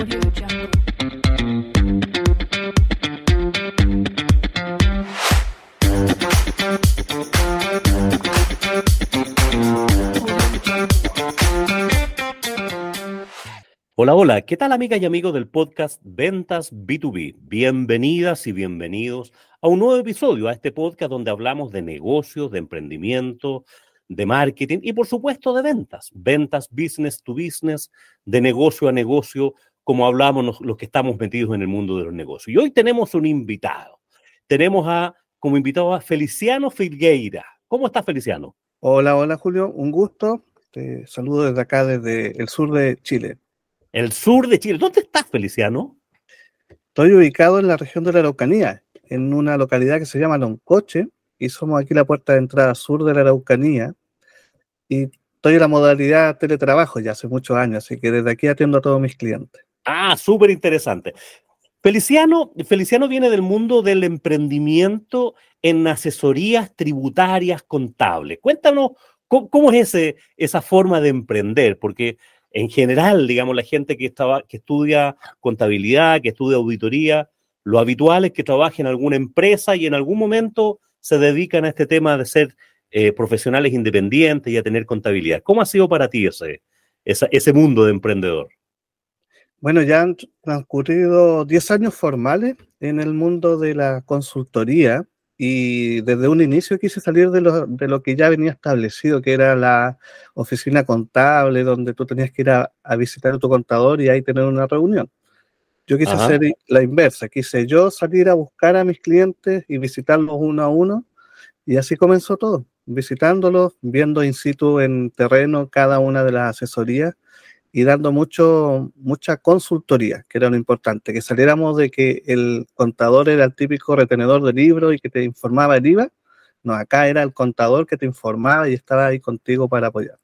Hola, hola, ¿qué tal amigas y amigos del podcast Ventas B2B? Bienvenidas y bienvenidos a un nuevo episodio, a este podcast donde hablamos de negocios, de emprendimiento, de marketing y por supuesto de ventas, ventas business to business, de negocio a negocio, como hablamos los que estamos metidos en el mundo de los negocios. Y hoy tenemos un invitado. Tenemos a, como invitado a Feliciano Filgueira. ¿Cómo estás, Feliciano? Hola, hola, Julio. Un gusto. Te saludo desde acá, desde el sur de Chile. El sur de Chile. ¿Dónde estás, Feliciano? Estoy ubicado en la región de la Araucanía, en una localidad que se llama Loncoche, y somos aquí la puerta de entrada sur de la Araucanía y estoy en la modalidad teletrabajo ya hace muchos años, así que desde aquí atiendo a todos mis clientes. Ah, súper interesante. Feliciano, Feliciano viene del mundo del emprendimiento en asesorías tributarias contables. Cuéntanos cómo, es ese, esa forma de emprender, porque en general, digamos, la gente que, estaba, que estudia contabilidad, que estudia auditoría, lo habitual es que trabaje en alguna empresa y en algún momento se dedican a este tema de ser eh, profesionales independientes y a tener contabilidad. ¿Cómo ha sido para ti ese, ese mundo de emprendedor? Bueno, ya han transcurrido 10 años formales en el mundo de la consultoría y desde un inicio quise salir de lo, de lo que ya venía establecido, que era la oficina contable, donde tú tenías que ir a, visitar a tu contador y ahí tener una reunión. Yo quise hacer la inversa, quise yo salir a buscar a mis clientes y visitarlos uno a uno y así comenzó todo visitándolos, viendo in situ en terreno cada una de las asesorías y dando mucho, mucha consultoría, que era lo importante, que saliéramos de que el contador era el típico retenedor de libros y que te informaba el IVA. No, acá era el contador que te informaba y estaba ahí contigo para apoyarte.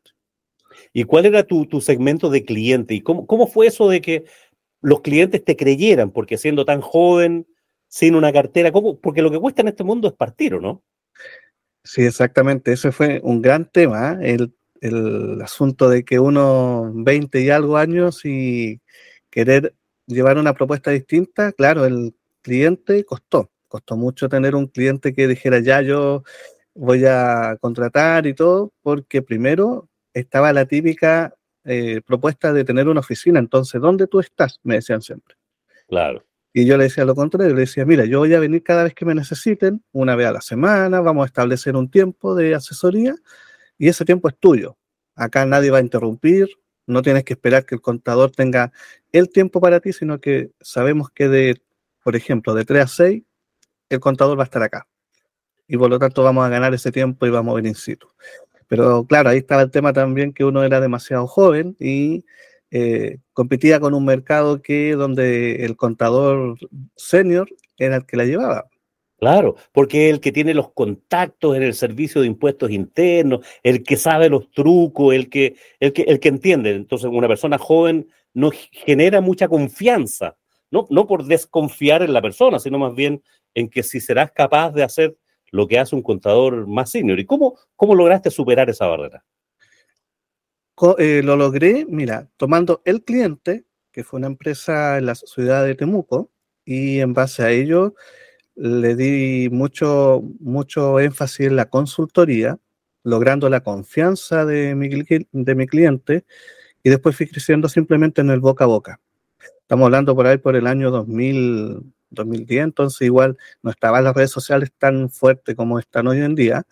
¿Y cuál era tu, segmento de cliente? ¿Y cómo, cómo fue eso de que los clientes te creyeran? Porque siendo tan joven, sin una cartera, ¿cómo? porque lo que cuesta en este mundo es partir, ¿o no? Sí, exactamente. Ese fue un gran tema, ¿eh? el, el, asunto de que uno 20 y algo años y querer llevar una propuesta distinta, claro, el cliente costó. Costó mucho tener un cliente que dijera, ya yo voy a contratar y todo, porque primero estaba la típica eh, propuesta de tener una oficina. Entonces, ¿dónde tú estás? Me decían siempre. Claro. Y yo le decía lo contrario, le decía, mira, yo voy a venir cada vez que me necesiten, una vez a la semana, vamos a establecer un tiempo de asesoría y ese tiempo es tuyo. Acá nadie va a interrumpir, no tienes que esperar que el contador tenga el tiempo para ti, sino que sabemos que de, por ejemplo, de 3 a 6, el contador va a estar acá. Y por lo tanto vamos a ganar ese tiempo y vamos a ver in situ. Pero claro, ahí estaba el tema también que uno era demasiado joven y eh, competía con un mercado que donde el contador senior era el que la llevaba. Claro, porque el que tiene los contactos en el servicio de impuestos internos, el que sabe los trucos, el que, el que, el que entiende. Entonces, una persona joven no genera mucha confianza, no, no por desconfiar en la persona, sino más bien en que si serás capaz de hacer lo que hace un contador más senior. ¿Y cómo, cómo lograste superar esa barrera? Eh, lo logré, mira, tomando el cliente, que fue una empresa en la ciudad de Temuco, y en base a ello le di mucho, mucho énfasis en la consultoría, logrando la confianza de mi, de mi cliente, y después fui creciendo simplemente en el boca a boca. Estamos hablando por ahí por el año 2000, 2010, entonces igual no estaban las redes sociales tan fuertes como están hoy en día,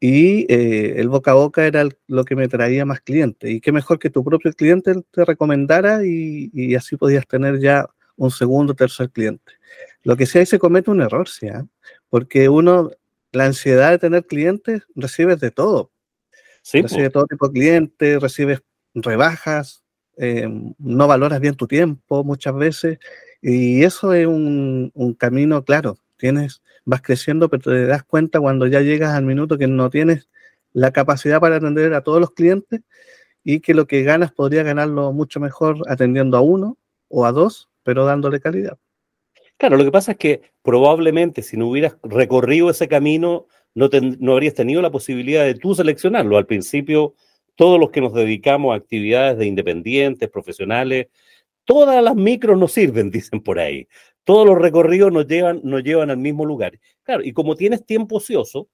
y eh, el boca a boca era lo que me traía más clientes. Y qué mejor que tu propio cliente te recomendara y, así podías tener ya un segundo tercer cliente. Lo que sí ahí se comete un error, ¿sí? ¿Ah? Porque uno, la ansiedad de tener clientes, recibes de todo. Sí, recibes todo tipo de clientes, recibes rebajas, eh, no valoras bien tu tiempo muchas veces. Y eso es un, un camino, claro, tienes vas creciendo, pero te das cuenta cuando ya llegas al minuto que no tienes la capacidad para atender a todos los clientes y que lo que ganas podría ganarlo mucho mejor atendiendo a uno o a dos, pero dándole calidad. Claro, lo que pasa es que probablemente si no hubieras recorrido ese camino, no, habrías tenido la posibilidad de tú seleccionarlo. Al principio, todos los que nos dedicamos a actividades de independientes, profesionales, todas las micros nos sirven, dicen por ahí. Todos los recorridos nos llevan, nos llevan al mismo lugar. Claro, y como tienes tiempo ocioso,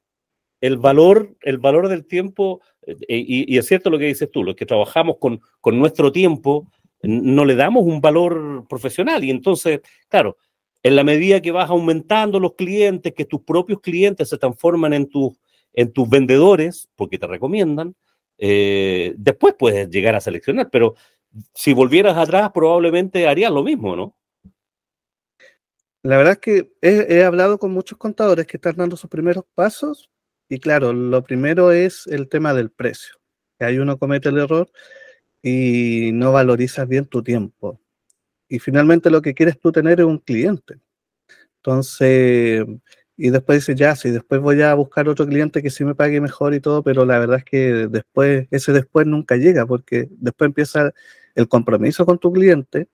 el valor, el valor del tiempo, eh, y, es cierto lo que dices tú, los que trabajamos con, con nuestro tiempo, no le damos un valor profesional. Y entonces, claro, en la medida que vas aumentando los clientes, que tus propios clientes se transforman en, tus en tus vendedores, porque te recomiendan, eh, después puedes llegar a seleccionar, pero si volvieras atrás probablemente harías lo mismo, ¿no? La verdad es que he, hablado con muchos contadores que están dando sus primeros pasos y claro, lo primero es el tema del precio. Ahí uno comete el error y no valorizas bien tu tiempo. Y finalmente lo que quieres tú tener es un cliente. Entonces, y después dices, ya, sí, después voy a buscar otro cliente que sí me pague mejor y todo, pero la verdad es que después, ese después nunca llega, porque después empieza el compromiso con tu cliente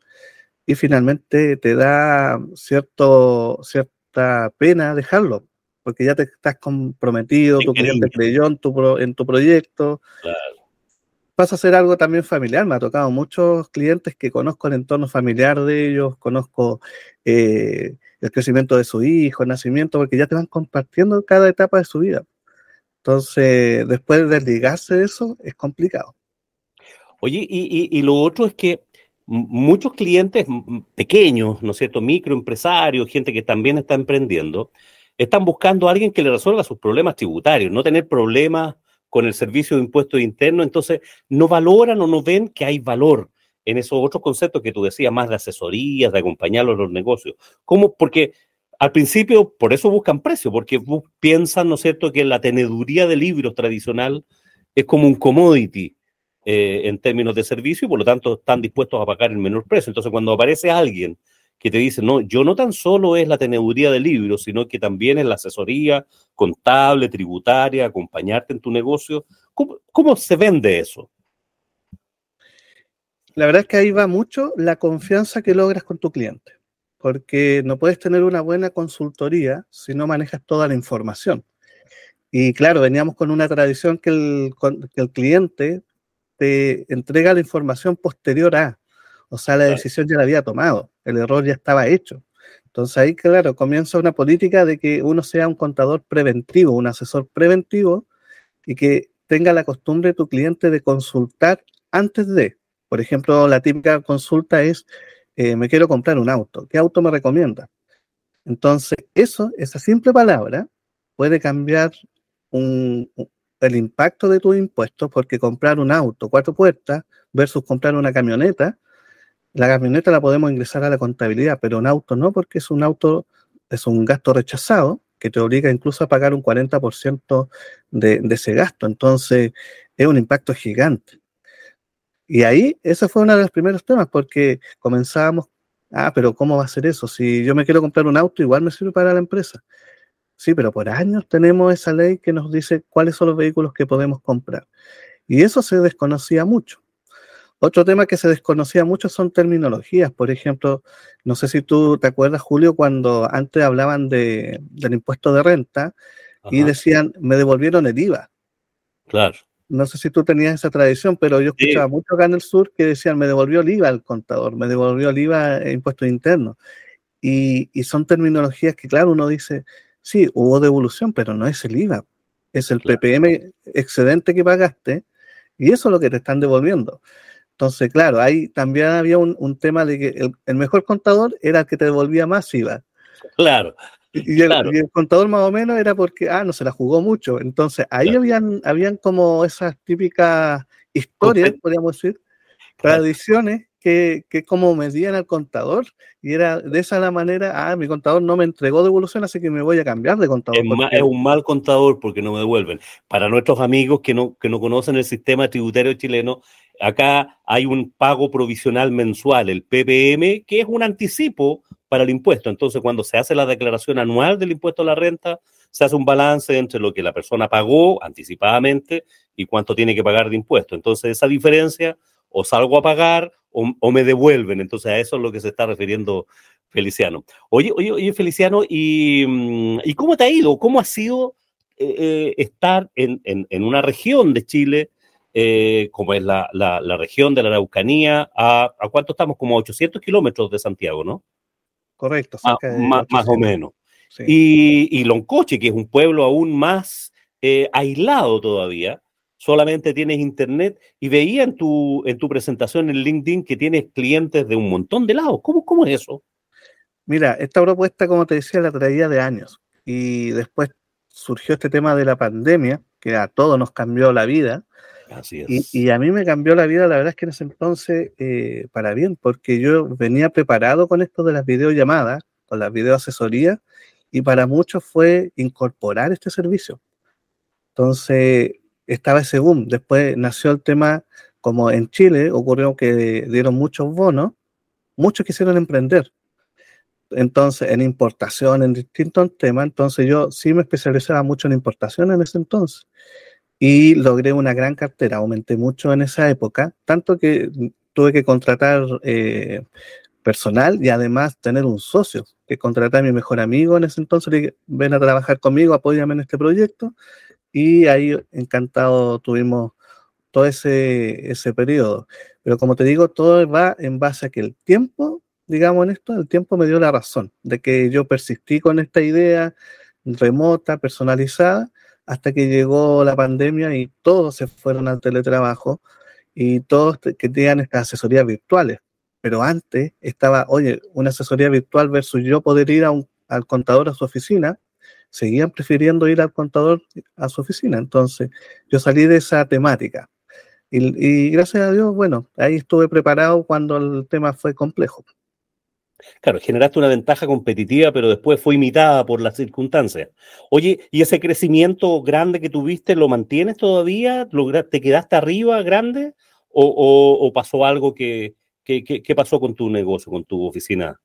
y finalmente te da cierto, cierta pena dejarlo, porque ya te estás comprometido, tu cliente creyó en tu, en tu proyecto. Pasa a ser algo también familiar, me ha tocado muchos clientes que conozco el entorno familiar de ellos, conozco eh, el crecimiento de su hijo, el nacimiento, porque ya te van compartiendo cada etapa de su vida. Entonces, después de desligarse de eso, es complicado. Oye, y lo otro es que muchos clientes pequeños, ¿no es cierto? Microempresarios, gente que también está emprendiendo, están buscando a alguien que le resuelva sus problemas tributarios, no tener problemas con el servicio de impuestos internos, entonces no valoran o no ven que hay valor en esos otros conceptos que tú decías, más de asesorías, de acompañarlos en los negocios. ¿Cómo? Porque al principio, por eso buscan precio, porque piensan, ¿no es cierto?, que la teneduría de libros tradicional es como un commodity eh, en términos de servicio y por lo tanto están dispuestos a pagar el menor precio. Entonces, cuando aparece alguien que te dice, no, yo no tan solo es la teneduría de libros, sino que también es la asesoría contable, tributaria, acompañarte en tu negocio, ¿cómo, cómo se vende eso? La verdad es que ahí va mucho la confianza que logras con tu cliente, porque no puedes tener una buena consultoría si no manejas toda la información. Y claro, veníamos con una tradición que el, que el cliente te entrega la información posterior a, o sea, la decisión ya la había tomado, el error ya estaba hecho. Entonces ahí, claro, comienza una política de que uno sea un contador preventivo, un asesor preventivo y que tenga la costumbre tu cliente de consultar antes de. Por ejemplo, la típica consulta es, eh, me quiero comprar un auto, ¿qué auto me recomienda? Entonces, eso, esa simple palabra, puede cambiar el impacto de tus impuestos, porque comprar un auto cuatro puertas versus comprar una camioneta, la camioneta la podemos ingresar a la contabilidad, pero un auto no, porque es un auto, es un gasto rechazado que te obliga incluso a pagar un 40% de, de ese gasto. Entonces, es un impacto gigante. Y ahí, ese fue uno de los primeros temas, porque comenzábamos, ah, pero ¿cómo va a ser eso? Si yo me quiero comprar un auto, igual me sirve para la empresa. Sí, pero por años tenemos esa ley que nos dice cuáles son los vehículos que podemos comprar. Y eso se desconocía mucho. Otro tema que se desconocía mucho son terminologías. Por ejemplo, no sé si tú te acuerdas, Julio, cuando antes hablaban de, del impuesto de renta y decían, me devolvieron el IVA. Claro. No sé si tú tenías esa tradición, pero yo escuchaba mucho acá en el sur que decían, me devolvió el IVA el contador, me devolvió el IVA e impuesto interno. Y, y son terminologías que, claro, uno dice, Sí, hubo devolución, pero no es el IVA, es el PPM excedente que pagaste y eso es lo que te están devolviendo. Entonces, claro, ahí también había un, tema de que el, mejor contador era el que te devolvía más IVA. Claro. Y el, contador más o menos era porque, ah, no se la jugó mucho. Entonces, ahí habían, habían como esas típicas historias, podríamos decir, tradiciones que, que como medían al contador y era de esa la manera, ah, mi contador no me entregó devolución, así que me voy a cambiar de contador. Es, un mal contador porque no me devuelven. Para nuestros amigos que no, que no conocen el sistema tributario chileno, acá hay un pago provisional mensual, el PPM, que es un anticipo para el impuesto. Entonces, cuando se hace la declaración anual del impuesto a la renta, se hace un balance entre lo que la persona pagó anticipadamente y cuánto tiene que pagar de impuesto. Entonces, esa diferencia o salgo a pagar o, me devuelven. Entonces a eso es lo que se está refiriendo Feliciano. Oye, oye, oye Feliciano, ¿y, mm, ¿y cómo te ha ido? ¿Cómo ha sido eh, eh, estar en, una región de Chile eh, como es la, región de la Araucanía, a, ¿a cuánto estamos? Como a 800 kilómetros de Santiago, ¿no? Correcto. Ah, más, o menos. Y, y, Loncoche, que es un pueblo aún más eh, aislado todavía, solamente tienes internet y veía en tu, en tu presentación en LinkedIn que tienes clientes de un montón de lados. ¿Cómo, cómo es eso? Mira, esta propuesta, como te decía, la traía de años y después surgió este tema de la pandemia, que a todos nos cambió la vida. Así es. Y, a mí me cambió la vida, la verdad es que en ese entonces, eh, para bien, porque yo venía preparado con esto de las videollamadas, con las videoasesorías, y para muchos fue incorporar este servicio. Entonces, estaba ese boom. Después nació el tema, como en Chile ocurrió que dieron muchos bonos, muchos quisieron emprender entonces en importación, en distintos temas. Entonces yo sí me especializaba mucho en importación en ese entonces y logré una gran cartera, aumenté mucho en esa época, tanto que tuve que contratar eh, personal y además tener un socio, que contraté a mi mejor amigo en ese entonces, le ven a trabajar conmigo, apóyame en este proyecto y ahí encantado tuvimos todo ese, ese periodo. Pero como te digo, todo va en base a que el tiempo digamos, en esto, el tiempo me dio la razón de que yo persistí con esta idea remota, personalizada, hasta que llegó la pandemia y todos se fueron al teletrabajo y todos querían estas asesorías virtuales. Pero antes estaba, oye, una asesoría virtual versus yo poder ir al contador a su oficina, seguían prefiriendo ir al contador a su oficina. Entonces, yo salí de esa temática. Y gracias a Dios, bueno, ahí estuve preparado cuando el tema fue complejo. Claro, generaste una ventaja competitiva, pero después fue imitada por las circunstancias. Oye, ¿y ese crecimiento grande que tuviste, lo mantienes todavía? ¿Te quedaste arriba grande? ¿O, pasó algo que, ¿Qué pasó con tu negocio, con tu oficina?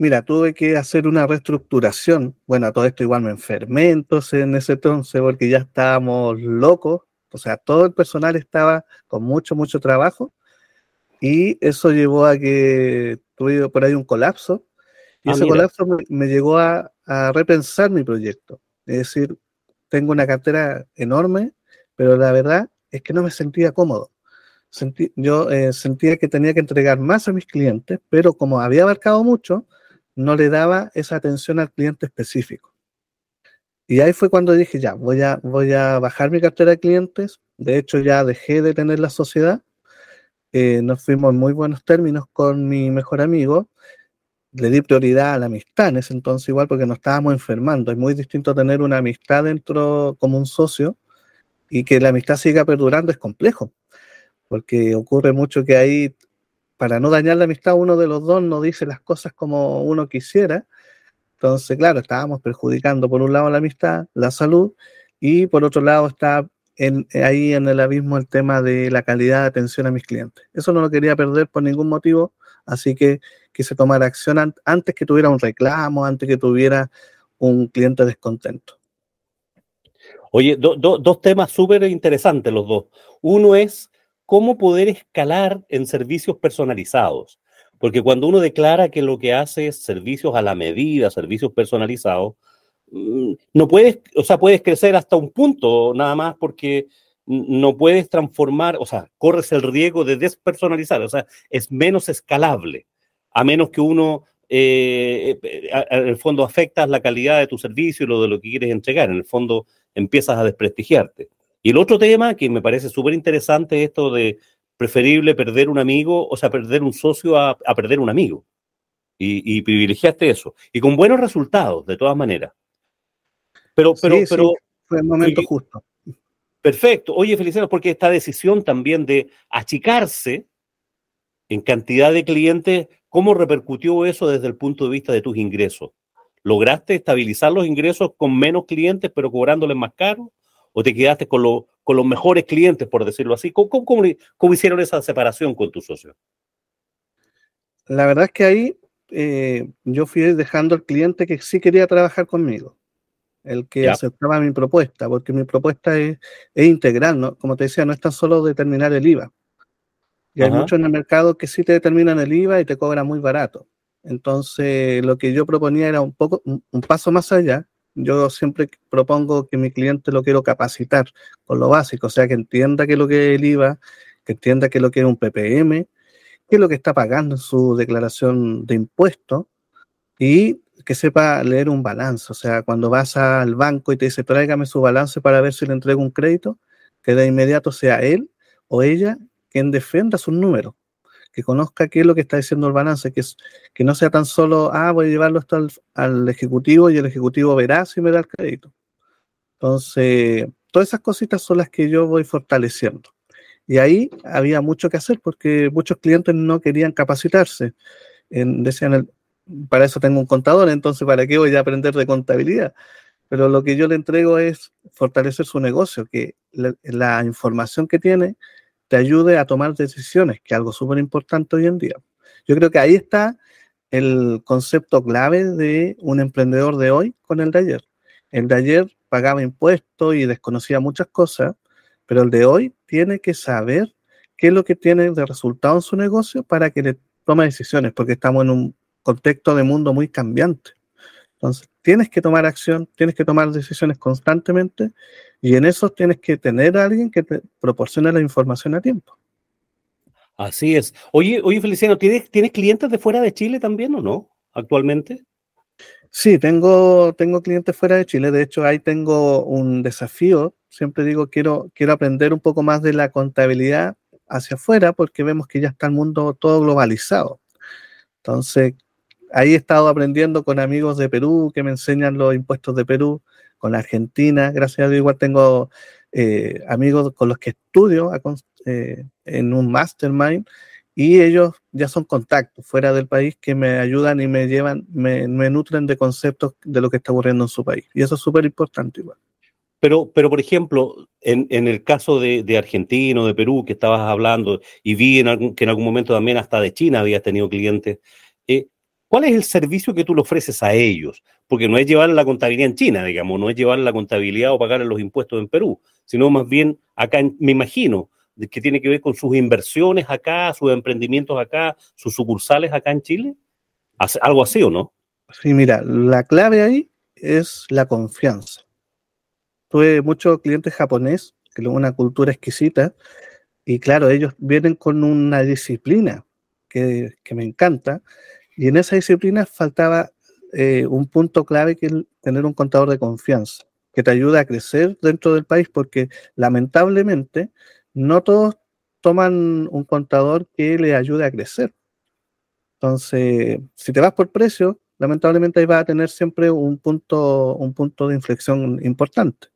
Mira, tuve que hacer una reestructuración. Bueno, todo esto igual me enfermé entonces en ese entonces porque ya estábamos locos. O sea, todo el personal estaba con mucho, mucho trabajo y eso llevó a que tuve por ahí un colapso. Y ah, ese colapso me, llegó a, repensar mi proyecto. Es decir, tengo una cartera enorme, pero la verdad es que no me sentía cómodo. yo eh, sentía que tenía que entregar más a mis clientes, pero como había abarcado mucho, no le daba esa atención al cliente específico. Y ahí fue cuando dije, ya, voy a, voy a bajar mi cartera de clientes. De hecho, ya dejé de tener la sociedad eh, nos fuimos en muy buenos términos con mi mejor amigo. Le di prioridad a la amistad en ese entonces igual porque nos estábamos enfermando. Es muy distinto tener una amistad dentro como un socio y que la amistad siga perdurando es complejo, porque ocurre mucho que ahí, para no dañar la amistad, uno de los dos no dice las cosas como uno quisiera. Entonces, claro, estábamos perjudicando por un lado la amistad, la salud, y por otro lado está ahí en el abismo el tema de la calidad de atención a mis clientes. Eso no lo quería perder por ningún motivo, así que quise tomar acción antes que tuviera un reclamo, antes que tuviera un cliente descontento. Oye, dos temas súper interesantes los dos. Uno es cómo poder escalar en servicios personalizados. Porque cuando uno declara que lo que hace es servicios a la medida, servicios personalizados, no puedes, o sea, puedes crecer hasta un punto nada más porque no puedes transformar, o sea, corres el riesgo de despersonalizar, o sea, es menos escalable, a menos que uno, eh, eh, en el fondo, afectas la calidad de tu servicio y lo de lo que quieres entregar, en el fondo empiezas a desprestigiarte. Y el otro tema que me parece súper interesante, esto de preferible perder un amigo, o sea, perder un socio a, perder un amigo. Y, y privilegiaste eso. Y con buenos resultados, de todas maneras. Pero, pero, pero. fue el momento justo. Perfecto. Oye, Feliciano, porque esta decisión también de achicarse en cantidad de clientes, ¿cómo repercutió eso desde el punto de vista de tus ingresos? ¿Lograste estabilizar los ingresos con menos clientes, pero cobrándoles más caro? ¿O te quedaste con, con los mejores clientes, por decirlo así? ¿Cómo, cómo, hicieron esa separación con tu socio? La verdad es que ahí eh, yo fui dejando al cliente que sí quería trabajar conmigo el que aceptaba mi propuesta, porque mi propuesta es, integral, ¿no? Como te decía, no es tan solo determinar el IVA. Y hay muchos en el mercado que sí te determinan el IVA y te cobran muy barato. Entonces, lo que yo proponía era un poco, un, paso más allá, yo siempre propongo que mi cliente lo quiero capacitar con lo básico, o sea, que entienda qué es lo que es el IVA, que entienda qué es lo que es un PPM, qué es lo que está pagando en su declaración de impuestos y que sepa leer un balance. O sea, cuando vas al banco y te dice, tráigame su balance para ver si le entrego un crédito, que de inmediato sea él o ella quien defenda sus números que conozca qué es lo que está diciendo el balance, que, es, que no sea tan solo, ah, voy a llevarlo esto al, ejecutivo y el ejecutivo verá si me da el crédito. Entonces, todas esas cositas son las que yo voy fortaleciendo. Y ahí había mucho que hacer porque muchos clientes no querían capacitarse. En, decían, para eso tengo un contador, entonces ¿para qué voy a aprender de contabilidad? Pero lo que yo le entrego es fortalecer su negocio, que la información que tiene te ayude a tomar decisiones, que es algo súper importante hoy en día. Yo creo que ahí está el concepto clave de un emprendedor de hoy con el de ayer. El de ayer pagaba impuestos y desconocía muchas cosas, pero el de hoy tiene que saber qué es lo que tiene de resultado en su negocio para que le tome decisiones, porque estamos en un contexto de mundo muy cambiante. Entonces, tienes que tomar acción, tienes que tomar decisiones constantemente y en eso tienes que tener a alguien que te proporcione la información a tiempo. Así es. Oye, oye Feliciano, ¿tienes, ¿tienes clientes de fuera de Chile también o no actualmente? Sí, tengo, tengo clientes fuera de Chile. De hecho, ahí tengo un desafío. Siempre digo, quiero, quiero aprender un poco más de la contabilidad hacia afuera porque vemos que ya está el mundo todo globalizado. Entonces, ahí he estado aprendiendo con amigos de Perú que me enseñan los impuestos de Perú, con Argentina, gracias a Dios igual tengo eh, amigos con los que estudio eh, en un mastermind y ellos ya son contactos fuera del país que me ayudan y me llevan, me, nutren de conceptos de lo que está ocurriendo en su país. Y eso es súper importante igual. Pero, pero, por ejemplo, en, el caso de, de, Argentina o de Perú que estabas hablando, y vi en que en algún momento también hasta de China habías tenido clientes, eh, ¿Cuál es el servicio que tú le ofreces a ellos? Porque no es llevar la contabilidad en China, digamos, no es llevar la contabilidad o pagar los impuestos en Perú, sino más bien acá, me imagino, que tiene que ver con sus inversiones acá, sus emprendimientos acá, sus sucursales acá en Chile. ¿Algo así o no? Sí, mira, la clave ahí es la confianza. Tuve muchos clientes japoneses, que es una cultura exquisita, y claro, ellos vienen con una disciplina que, que me encanta, y en esa disciplina faltaba eh, un punto clave que es tener un contador de confianza, que te ayude a crecer dentro del país, porque lamentablemente no todos toman un contador que le ayude a crecer. Entonces, si te vas por precio, lamentablemente ahí vas a tener siempre un punto, un punto de inflexión importante.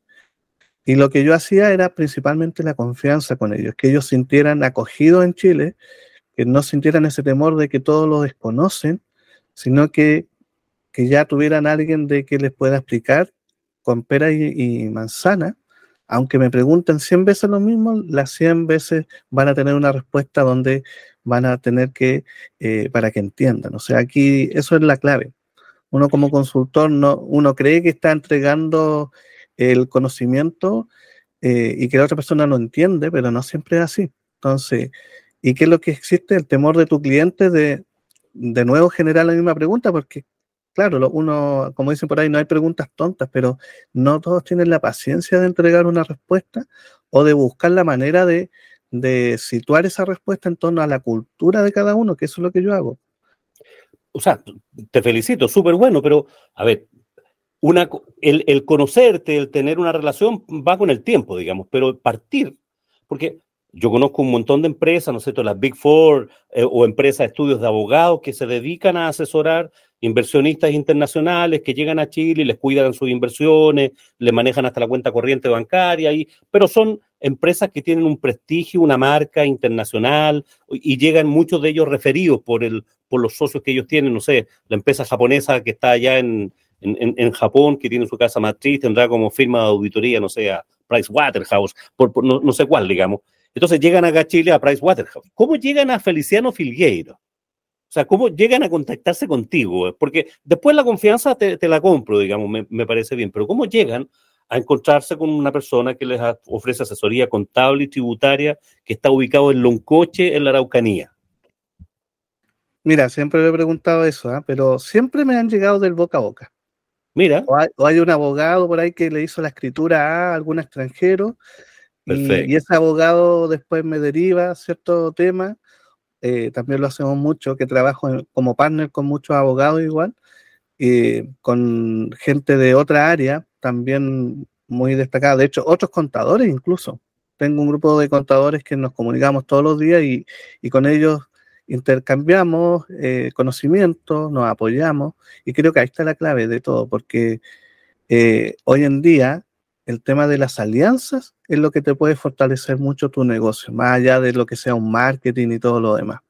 Y lo que yo hacía era principalmente la confianza con ellos, que ellos sintieran acogidos en Chile, que no sintieran ese temor de que todos lo desconocen, sino que, que ya tuvieran alguien de que les pueda explicar con pera y, manzana, aunque me pregunten 100 veces lo mismo, las 100 veces van a tener una respuesta donde van a tener que, eh, para que entiendan. O sea, aquí eso es la clave. Uno como consultor, no, uno cree que está entregando el conocimiento eh, y que la otra persona lo entiende, pero no siempre es así. Entonces, ¿Y qué es lo que existe? El temor de tu cliente de, de nuevo generar la misma pregunta, porque, claro, uno, como dicen por ahí, no hay preguntas tontas, pero no todos tienen la paciencia de entregar una respuesta o de buscar la manera de, de situar esa respuesta en torno a la cultura de cada uno, que eso es lo que yo hago. O sea, te felicito, súper bueno, pero a ver, una, el, el, conocerte, el tener una relación va con el tiempo, digamos, pero partir, porque yo conozco un montón de empresas, ¿no sé, las Big Four eh, o empresas estudios de abogados que se dedican a asesorar inversionistas internacionales que llegan a Chile y les cuidan sus inversiones, les manejan hasta la cuenta corriente bancaria, y, pero son empresas que tienen un prestigio, una marca internacional y llegan muchos de ellos referidos por, el, por los socios que ellos tienen, no sé, la empresa japonesa que está allá en, en, Japón, que tiene su casa matriz, tendrá como firma de auditoría, no sé, a Pricewaterhouse, por, no, no sé cuál, digamos entonces llegan acá a Chile a Pricewaterhouse. ¿Cómo llegan a Feliciano Filgueiro? O sea, ¿cómo llegan a contactarse contigo? Porque después la confianza te, la compro, digamos, me, parece bien, pero ¿cómo llegan a encontrarse con una persona que les ofrece asesoría contable y tributaria que está ubicado en Loncoche, en la Araucanía? Mira, siempre me he preguntado eso, ¿ah? pero siempre me han llegado del boca a boca. Mira. O hay, un abogado por ahí que le hizo la escritura a algún extranjero y, ese abogado después me deriva cierto tema. Eh, también lo hacemos mucho, que trabajo como partner con muchos abogados igual, y con gente de otra área también muy destacada. De hecho, otros contadores incluso. Tengo un grupo de contadores que nos comunicamos todos los días y, y con ellos intercambiamos eh, conocimientos, nos apoyamos y creo que ahí está la clave de todo, porque eh, hoy en día el tema de las alianzas es lo que te puede fortalecer mucho tu negocio, más allá de lo que sea un marketing y todo lo demás.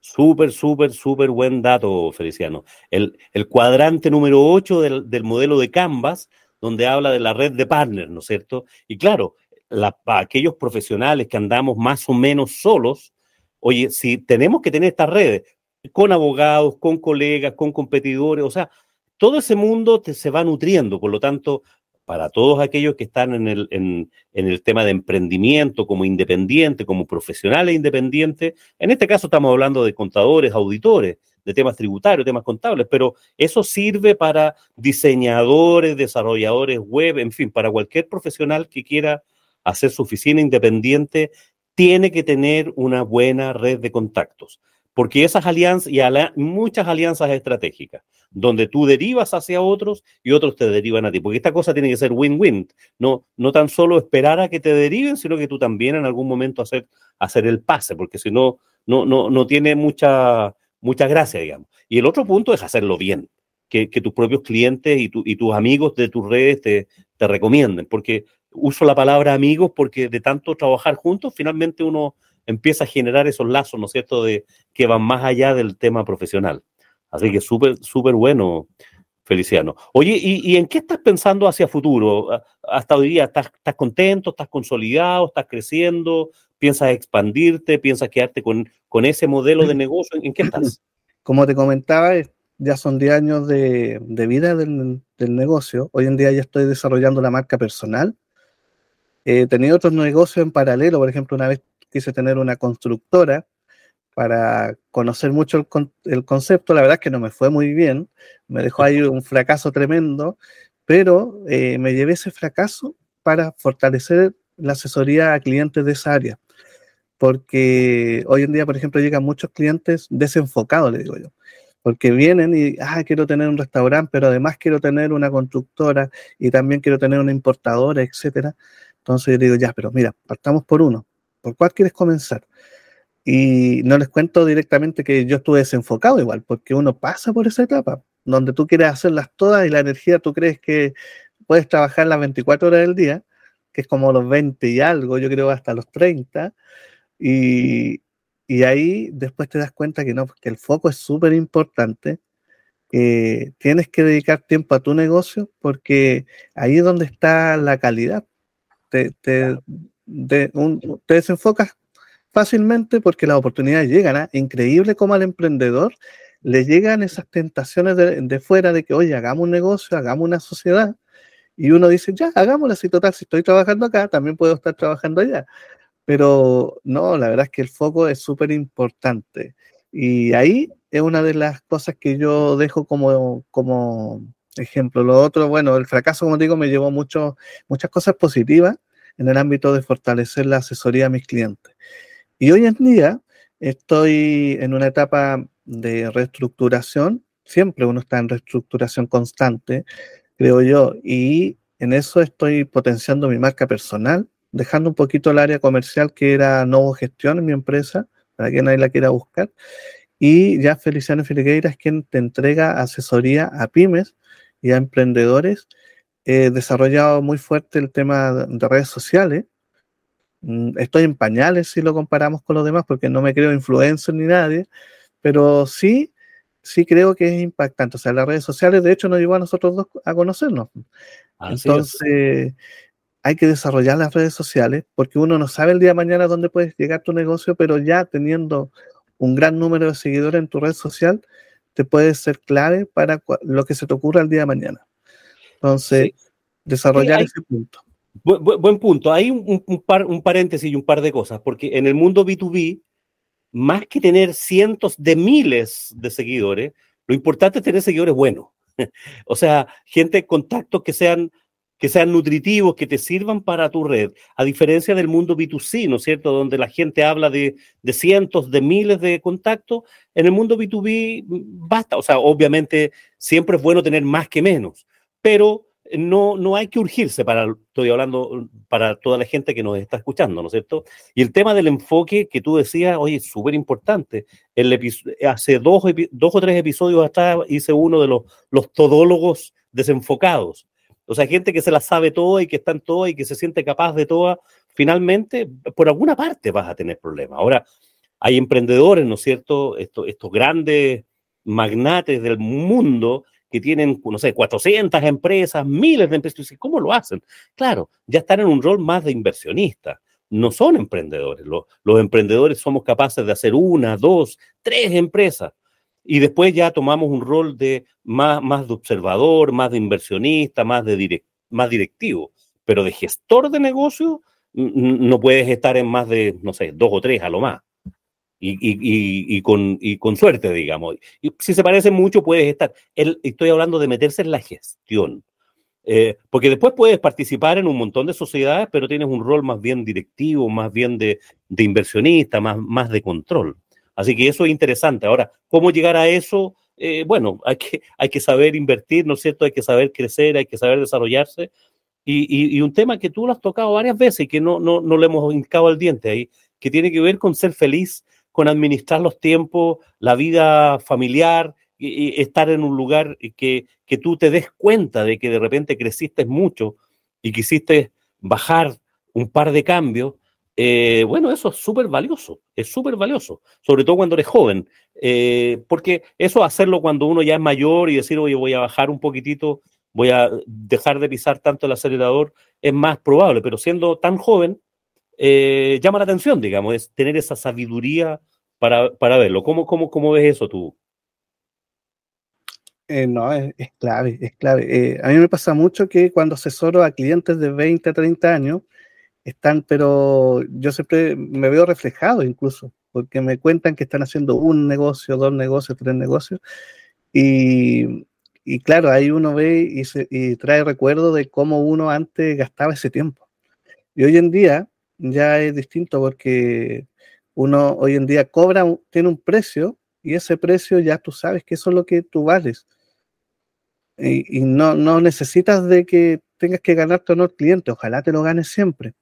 Súper, súper, súper buen dato, Feliciano. El, cuadrante número 8 del, del, modelo de Canvas, donde habla de la red de partners, ¿no es cierto? Y claro, la, aquellos profesionales que andamos más o menos solos, Oye, si tenemos que tener estas redes con abogados, con colegas, con competidores, o sea, todo ese mundo se va nutriendo, por lo tanto, para todos aquellos que están en el, en, el tema de emprendimiento como independiente, como profesionales independientes, en este caso estamos hablando de contadores, auditores, de temas tributarios, temas contables, pero eso sirve para diseñadores, desarrolladores web, en fin, para cualquier profesional que quiera hacer su oficina independiente tiene que tener una buena red de contactos, porque esas alianzas y muchas alianzas estratégicas, donde tú derivas hacia otros y otros te derivan a ti, porque esta cosa tiene que ser win-win, no, no tan solo esperar a que te deriven, sino que tú también en algún momento hacer, hacer el pase, porque si no, no, no, tiene mucha, mucha gracia, digamos. Y el otro punto es hacerlo bien, que, tus propios clientes y, y tus amigos de tus redes te, te recomienden, porque uso la palabra amigos porque de tanto trabajar juntos, finalmente uno empieza a generar esos lazos, ¿no es cierto?, de que van más allá del tema profesional. Así que súper, súper bueno, Feliciano. Oye, ¿y, en qué estás pensando hacia futuro? Hasta hoy día, ¿estás, ¿estás contento? ¿Estás consolidado? ¿Estás creciendo? ¿Piensas expandirte? ¿Piensas quedarte con, con ese modelo de negocio? ¿En qué estás? Como te comentaba, ya son 10 años de, de vida del, del, negocio. Hoy en día ya estoy desarrollando la marca personal He tenido otros negocios en paralelo, por ejemplo, una vez quise tener una constructora para conocer mucho el, concepto, la verdad es que no me fue muy bien, me dejó ahí un fracaso tremendo, pero eh, me llevé ese fracaso para fortalecer la asesoría a clientes de esa área, porque hoy en día, por ejemplo, llegan muchos clientes desenfocados, le digo yo, porque vienen y, ah, quiero tener un restaurante, pero además quiero tener una constructora y también quiero tener una importadora, etcétera. Entonces yo digo, ya, pero mira, partamos por uno. ¿Por cuál quieres comenzar? Y no les cuento directamente que yo estuve desenfocado igual, porque uno pasa por esa etapa, donde tú quieres hacerlas todas y la energía tú crees que puedes trabajar las 24 horas del día, que es como los 20 y algo, yo creo hasta los 30, y, y ahí después te das cuenta que no, que el foco es súper importante, que tienes que dedicar tiempo a tu negocio, porque ahí es donde está la calidad. Te, desenfocas fácilmente porque las oportunidades llegan. ¿ah? Increíble como al emprendedor le llegan esas tentaciones de, fuera de que, oye, hagamos un negocio, hagamos una sociedad. Y uno dice, ya, hagámoslo así, total, si estoy trabajando acá, también puedo estar trabajando allá. Pero no, la verdad es que el foco es súper importante. Y ahí es una de las cosas que yo dejo como, como ejemplo. Lo otro, bueno, el fracaso, como digo, me llevó mucho, muchas cosas positivas en el ámbito de fortalecer la asesoría a mis clientes. Y hoy en día estoy en una etapa de reestructuración, siempre uno está en reestructuración constante, creo yo, y en eso estoy potenciando mi marca personal, dejando un poquito el área comercial que era Novo Gestión en mi empresa, para que nadie la quiera buscar, y ya Feliciano Filigueira es quien te entrega asesoría a pymes y a emprendedores. He desarrollado muy fuerte el tema de redes sociales. Mm, estoy en pañales si lo comparamos con los demás porque no me creo influencer ni nadie, pero sí, sí creo que es impactante. O sea, las redes sociales de hecho nos llevó a nosotros dos a conocernos. Entonces, hay que desarrollar las redes sociales porque uno no sabe el día de mañana dónde puedes llegar tu negocio, pero ya teniendo un gran número de seguidores en tu red social, te puede ser clave para lo que se te ocurra el día de mañana. Entonces, desarrollar ese punto. Buen punto. Hay un, par, un paréntesis y un par de cosas, porque en el mundo B2B, más que tener cientos de miles de seguidores, lo importante es tener seguidores buenos. o sea, gente, contactos que sean que sean nutritivos, que te sirvan para tu red, a diferencia del mundo B2C, ¿no es cierto?, donde la gente habla de, de cientos, de miles de contactos, en el mundo B2B mm, basta, o sea, obviamente siempre es bueno tener más que menos, pero no, no hay que urgirse para, estoy hablando para toda la gente que nos está escuchando, ¿no es cierto? Y el tema del enfoque que tú decías, oye, es súper importante. Hace dos, dos o tres episodios atrás hice uno de los, los todólogos desenfocados. O sea, gente que se la sabe todo y que está en todo y que se siente capaz de todo, finalmente, por alguna parte vas a tener problemas. Ahora, hay emprendedores, ¿no es cierto? Estos, estos grandes magnates del mundo que tienen, no sé, 400 empresas, miles de empresas. ¿Cómo lo hacen? Claro, ya están en un rol más de inversionista. No son emprendedores. Los, los emprendedores somos capaces de hacer una, dos, tres empresas. Y después ya tomamos un rol de más, más de observador, más de inversionista, más, de más directivo. Pero de gestor de negocio no puedes estar en más de, no sé, dos o tres a lo más y, con, con, suerte, digamos. Y si se parece mucho, puedes estar. estoy hablando de meterse en la gestión. Eh, porque después puedes participar en un montón de sociedades, pero tienes un rol más bien directivo, más bien de, inversionista, más, más de control. Así que eso es interesante. Ahora, ¿cómo llegar a eso? Eh, bueno, hay que, hay que saber invertir, ¿no es cierto? Hay que saber crecer, hay que saber desarrollarse. Y, un tema que tú lo has tocado varias veces y que no, no, no le hemos hincado al diente ahí, que tiene que ver con ser feliz con administrar los tiempos, la vida familiar, y, estar en un lugar que, que tú te des cuenta de que de repente creciste mucho y quisiste bajar un par de cambios, eh, bueno, eso es súper valioso, es súper valioso, sobre todo cuando eres joven, eh, porque eso hacerlo cuando uno ya es mayor y decir, oye, voy a bajar un poquitito, voy a dejar de pisar tanto el acelerador, es más probable, pero siendo tan joven, eh, llama la atención, digamos, es tener esa sabiduría para, verlo. ¿Cómo, cómo, cómo ves eso tú? Eh, no, es, clave, es clave. Eh, a mí me pasa mucho que cuando asesoro a clientes de 20 a 30 años, están, pero yo siempre me veo reflejado incluso, porque me cuentan que están haciendo un negocio, dos negocios, tres negocios, y, y claro, ahí uno ve y, se, y trae recuerdo de cómo uno antes gastaba ese tiempo. Y hoy en día, ya es distinto porque uno hoy en día cobra, tiene un precio y ese precio ya tú sabes que eso es lo que tú vales. Y, no, no, necesitas de que tengas que ganarte o no cliente, ojalá te lo ganes siempre,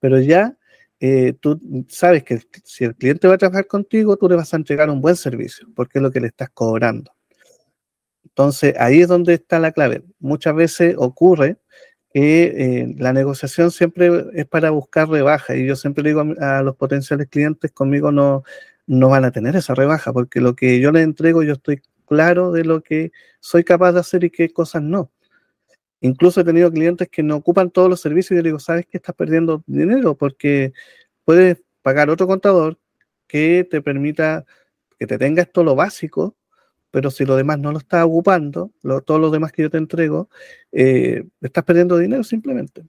pero ya eh, tú sabes que si el cliente va a trabajar contigo, tú le vas a entregar un buen servicio, porque es lo que le estás cobrando. Entonces, ahí es donde está la clave. Muchas veces ocurre que eh, la negociación siempre es para buscar rebaja y yo siempre digo a, los potenciales clientes conmigo no, no van a tener esa rebaja porque lo que yo les entrego yo estoy claro de lo que soy capaz de hacer y qué cosas no. Incluso he tenido clientes que no ocupan todos los servicios y yo digo, ¿sabes que estás perdiendo dinero? Porque puedes pagar otro contador que te permita que te tenga esto lo básico pero si lo demás no lo estás ocupando, lo, todo lo demás que yo te entrego, eh, estás perdiendo dinero simplemente.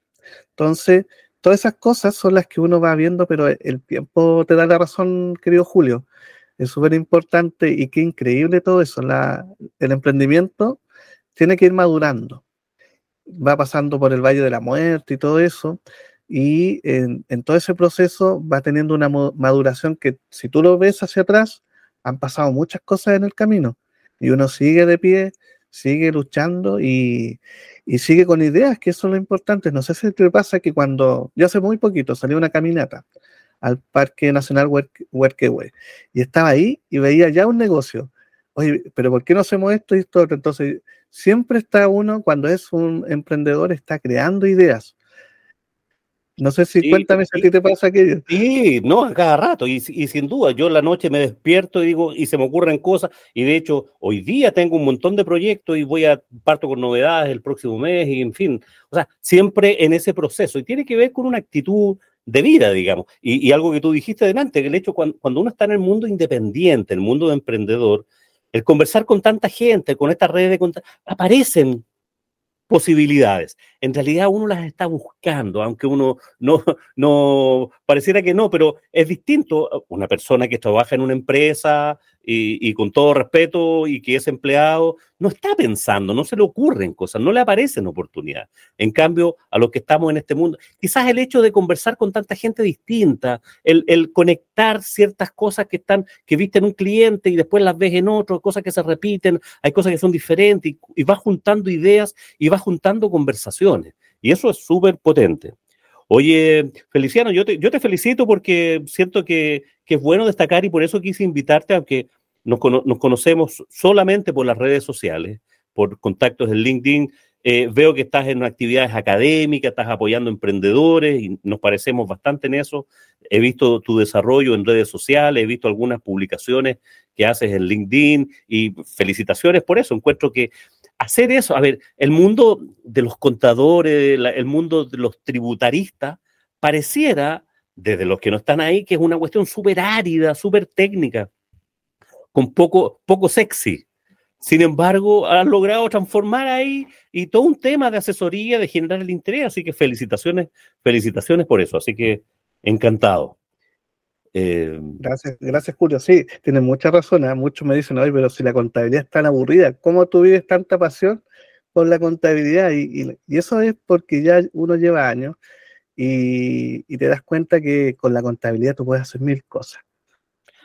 Entonces, todas esas cosas son las que uno va viendo, pero el tiempo te da la razón, querido Julio. Es súper importante y qué increíble todo eso. El emprendimiento tiene que ir madurando. Va pasando por el Valle de la Muerte y todo eso. Y en, en todo ese proceso va teniendo una maduración que si tú lo ves hacia atrás, han pasado muchas cosas en el camino y uno sigue de pie, sigue luchando y, sigue con ideas, que eso es lo importante. No sé si te pasa que cuando, yo hace muy poquito salí una caminata al Parque Nacional Huerquehue y estaba ahí y veía ya un negocio. Oye, pero ¿por qué no hacemos esto y esto? Entonces, siempre está uno, cuando es un emprendedor, está creando ideas. No sé si cuéntame si a ti te pasa aquello. Sí, no, a cada rato, y, sin duda, yo la noche me despierto y digo, y se me ocurren cosas, y de hecho, hoy día tengo un montón de proyectos y voy a parto con novedades el próximo mes, y en fin, o sea, siempre en ese proceso, y tiene que ver con una actitud de vida, digamos, y, algo que tú dijiste delante, que el hecho cuando, cuando uno está en el mundo independiente, en el mundo de emprendedor, el conversar con tanta gente, con esta red de contactos, aparecen posibilidades. en realidad uno las está buscando, aunque uno no, no pareciera que no, pero es distinto. Una persona que trabaja en una empresa y, con todo respeto y que es empleado, no está pensando, no se le ocurren cosas, no le aparecen oportunidades. En cambio, a los que estamos en este mundo, quizás el hecho de conversar con tanta gente distinta, el, conectar ciertas cosas que están, que viste en un cliente y después las ves en otro, cosas que se repiten, hay cosas que son diferentes y, y vas juntando ideas y vas juntando conversaciones. Y eso es súper potente. Oye, Feliciano, yo te, yo te felicito porque siento que, es bueno destacar y por eso quise invitarte, aunque nos, nos conocemos solamente por las redes sociales, por contactos en LinkedIn. Eh, veo que estás en actividades académicas, estás apoyando emprendedores y nos parecemos bastante en eso. He visto tu desarrollo en redes sociales, he visto algunas publicaciones que haces en LinkedIn y felicitaciones por eso. Encuentro que hacer eso, a ver, el mundo de los contadores, el mundo de los tributaristas, pareciera, desde los que no están ahí, que es una cuestión súper árida, súper técnica, con poco, poco sexy. Sin embargo, han logrado transformar ahí y todo un tema de asesoría, de generar el interés. Así que felicitaciones, felicitaciones por eso. Así que encantado. Eh, gracias, gracias Julio. Sí, tienes mucha razón. ¿eh? Muchos me dicen, pero si la contabilidad es tan aburrida, ¿cómo tú vives tanta pasión por la contabilidad? Y, eso es porque ya uno lleva años y, te das cuenta que con la contabilidad tú puedes hacer mil cosas.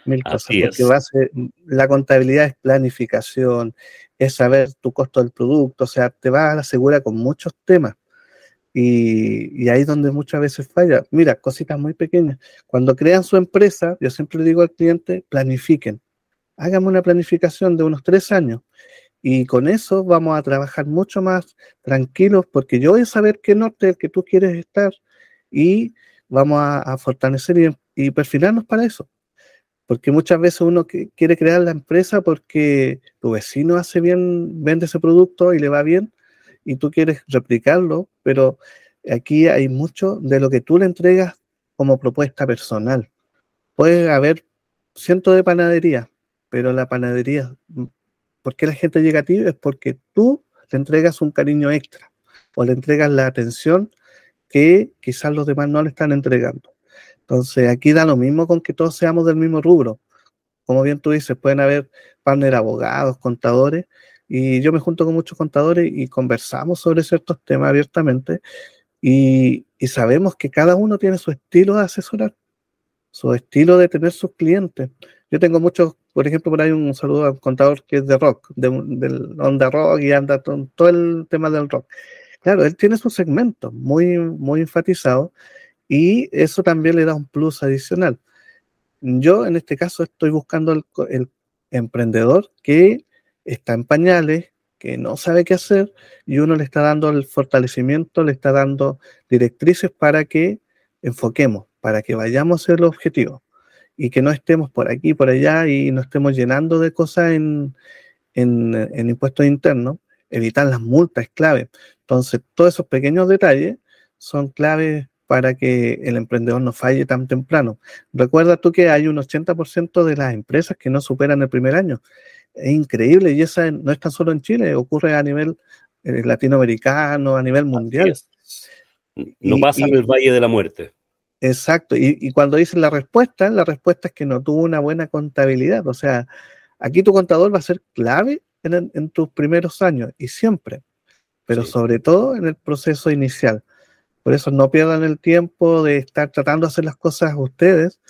Mil cosas. Porque la contabilidad es planificación, es saber tu costo del producto, o sea, te va a la segura con muchos temas. Y, ahí es donde muchas veces falla. Mira, cositas muy pequeñas. Cuando crean su empresa, yo siempre le digo al cliente, planifiquen. Hágame una planificación de unos tres años. Y con eso vamos a trabajar mucho más tranquilos porque yo voy a saber qué norte el que tú quieres estar y vamos a, fortalecer y, y, perfilarnos para eso. Porque muchas veces uno quiere crear la empresa porque tu vecino hace bien, vende ese producto y le va bien y tú quieres replicarlo, pero aquí hay mucho de lo que tú le entregas como propuesta personal. Puede haber cientos de panaderías, pero la panadería, ¿por qué la gente llega a ti? Es porque tú le entregas un cariño extra o le entregas la atención que quizás los demás no le están entregando. Entonces, aquí da lo mismo con que todos seamos del mismo rubro. Como bien tú dices, pueden haber partner abogados, contadores, y yo me junto con muchos contadores y conversamos sobre ciertos temas abiertamente y, sabemos que cada uno tiene su estilo de asesorar, su estilo de tener sus clientes. Yo tengo muchos, por ejemplo, por ahí un saludo a un contador que es de rock, de, del onda rock y anda todo, todo el tema del rock. Claro, él tiene su segmento muy, muy enfatizado y eso también le da un plus adicional. Yo en este caso estoy buscando el emprendedor que está en pañales, que no sabe qué hacer, y uno le está dando el fortalecimiento, le está dando directrices para que enfoquemos, para que vayamos a ser el objetivo y que no estemos por aquí, por allá y no estemos llenando de cosas en, en, impuestos internos. Evitar las multas es clave. Entonces, todos esos pequeños detalles son claves para que el emprendedor no falle tan temprano. Recuerda tú que hay un 80% de las empresas que no superan el primer año es increíble y esa no es tan solo en Chile, ocurre a nivel eh, latinoamericano, a nivel mundial. No pasa en el Valle de la Muerte. Exacto, y, cuando dicen la respuesta, la respuesta es que no tuvo una buena contabilidad, o sea, aquí tu contador va a ser clave en, tus primeros años y siempre, pero sobre todo en el proceso inicial. Por eso no pierdan el tiempo de estar tratando de hacer las cosas ustedes,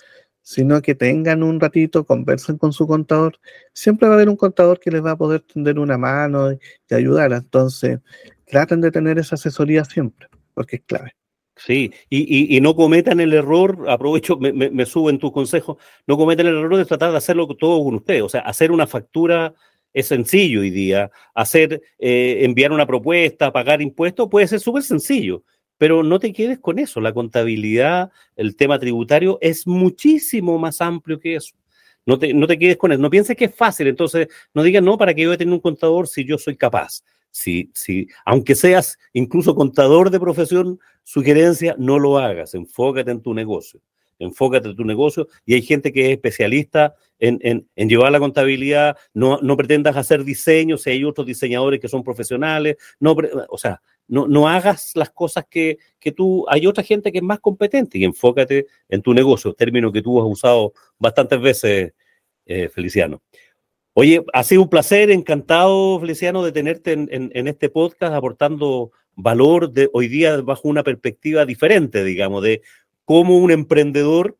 sino que tengan un ratito, conversen con su contador. Siempre va a haber un contador que les va a poder tender una mano y, ayudar. Entonces, traten de tener esa asesoría siempre, porque es clave. Sí, y, no cometan el error, aprovecho, me, me, subo en tus consejos, no cometan el error de tratar de hacerlo todo con usted. O sea, hacer una factura es sencillo hoy día. Hacer, eh, enviar una propuesta, pagar impuestos, puede ser súper sencillo. Pero no te quedes con eso. La contabilidad, el tema tributario es muchísimo más amplio que eso. No te, no te quedes con eso. No pienses que es fácil. Entonces, no digas, no, ¿para qué voy a tener un contador si yo soy capaz? Si, si, aunque seas incluso contador de profesión, sugerencia, no lo hagas. Enfócate en tu negocio. enfócate en tu negocio y hay gente que es especialista en, llevar la contabilidad, no, no, pretendas hacer diseños, si hay otros diseñadores que son profesionales, no, o sea, no, no hagas las cosas que, que, tú, hay otra gente que es más competente y enfócate en tu negocio, término que tú has usado bastantes veces, eh, Feliciano. Oye, ha sido un placer, encantado, Feliciano, de tenerte en, en, este podcast aportando valor de hoy día bajo una perspectiva diferente, digamos, de cómo un emprendedor,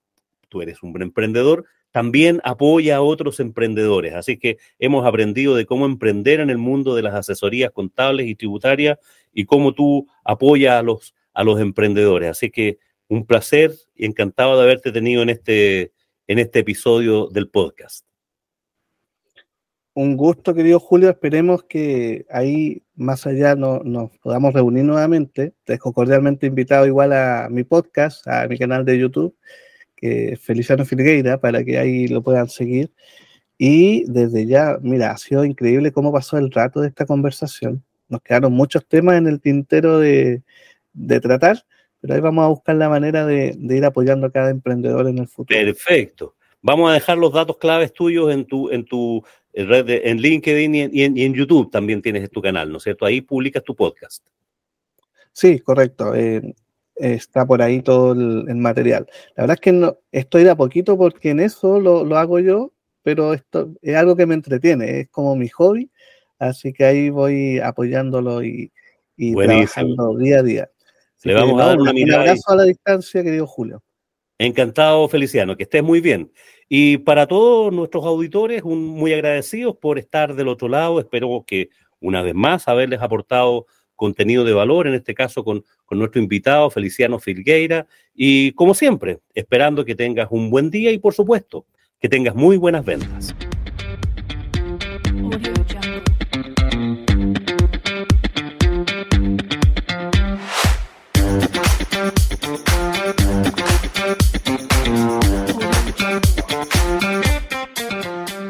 tú eres un emprendedor, también apoya a otros emprendedores. Así que hemos aprendido de cómo emprender en el mundo de las asesorías contables y tributarias y cómo tú apoyas a los, a los emprendedores. Así que un placer y encantado de haberte tenido en este, en este episodio del podcast. Un gusto, querido Julio. Esperemos que ahí más allá no, nos podamos reunir nuevamente. Te dejo cordialmente invitado igual a mi podcast, a mi canal de YouTube que Feliciano Filgueira, para que ahí lo puedan seguir. Y desde ya, mira, ha sido increíble cómo pasó el rato de esta conversación. Nos quedaron muchos temas en el tintero de, de tratar, pero ahí vamos a buscar la manera de, de, ir apoyando a cada emprendedor en el futuro. Perfecto. Vamos a dejar los datos claves tuyos en tu, en tu red, de, en LinkedIn y en, y en, YouTube también tienes tu canal, ¿no es cierto? Ahí publicas tu podcast. Sí, correcto. Eh, está por ahí todo el, material. La verdad es que no, estoy de a poquito porque en eso lo, lo, hago yo, pero esto es algo que me entretiene, es como mi hobby, así que ahí voy apoyándolo y, y trabajando día a día. Le vamos a dar una mirada. Un abrazo a la distancia, querido Julio. Encantado, Feliciano, que estés muy bien. Y para todos nuestros auditores, un, muy agradecidos por estar del otro lado. Espero que una vez más haberles aportado contenido de valor, en este caso con, con nuestro invitado Feliciano Filgueira. Y como siempre, esperando que tengas un buen día y por supuesto, que tengas muy buenas ventas.